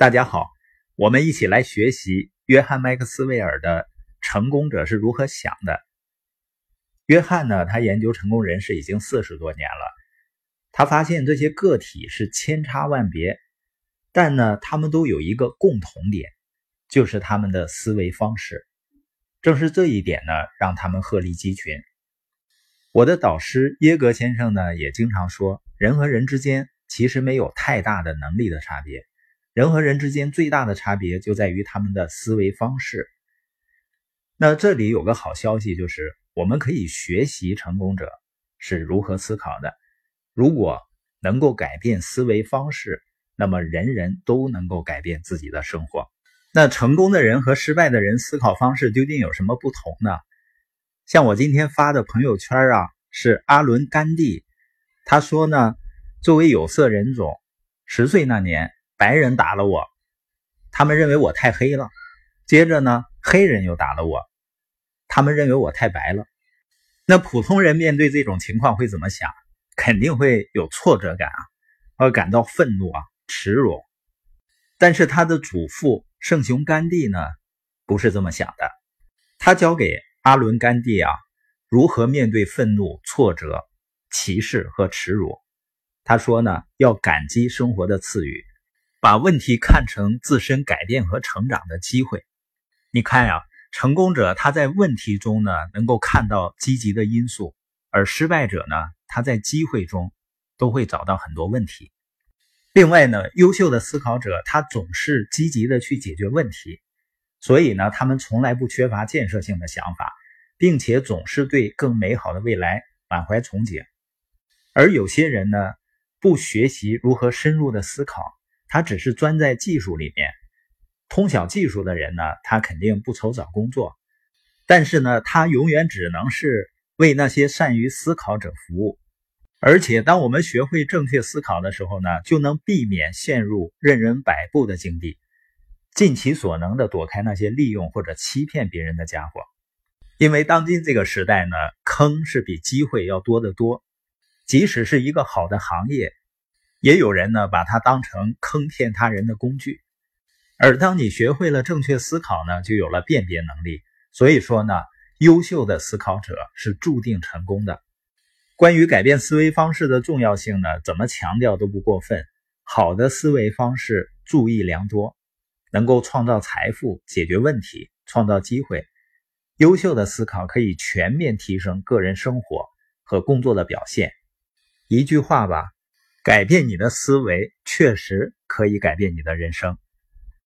大家好，我们一起来学习约翰·麦克斯韦尔的《成功者是如何想的》。约翰呢，他研究成功人士已经四十多年了，他发现这些个体是千差万别，但呢，他们都有一个共同点，就是他们的思维方式。正是这一点呢，让他们鹤立鸡群。我的导师耶格先生呢，也经常说，人和人之间。其实没有太大的能力的差别，人和人之间最大的差别就在于他们的思维方式。那这里有个好消息，就是我们可以学习成功者是如何思考的。如果能够改变思维方式，那么人人都能够改变自己的生活。那成功的人和失败的人思考方式究竟有什么不同呢？像我今天发的朋友圈啊，是阿伦·甘地，他说呢。作为有色人种，十岁那年，白人打了我，他们认为我太黑了。接着呢，黑人又打了我，他们认为我太白了。那普通人面对这种情况会怎么想？肯定会有挫折感啊，而感到愤怒啊，耻辱。但是他的祖父圣雄甘地呢，不是这么想的。他教给阿伦甘地啊，如何面对愤怒、挫折、歧视和耻辱。他说呢，要感激生活的赐予，把问题看成自身改变和成长的机会。你看呀，成功者他在问题中呢，能够看到积极的因素，而失败者呢，他在机会中都会找到很多问题。另外呢，优秀的思考者他总是积极的去解决问题，所以呢，他们从来不缺乏建设性的想法，并且总是对更美好的未来满怀憧憬。而有些人呢，不学习如何深入的思考，他只是钻在技术里面。通晓技术的人呢，他肯定不愁找工作，但是呢，他永远只能是为那些善于思考者服务。而且，当我们学会正确思考的时候呢，就能避免陷入任人摆布的境地，尽其所能的躲开那些利用或者欺骗别人的家伙。因为当今这个时代呢，坑是比机会要多得多。即使是一个好的行业，也有人呢把它当成坑骗他人的工具。而当你学会了正确思考呢，就有了辨别能力。所以说呢，优秀的思考者是注定成功的。关于改变思维方式的重要性呢，怎么强调都不过分。好的思维方式注意良多，能够创造财富、解决问题、创造机会。优秀的思考可以全面提升个人生活和工作的表现。一句话吧，改变你的思维，确实可以改变你的人生。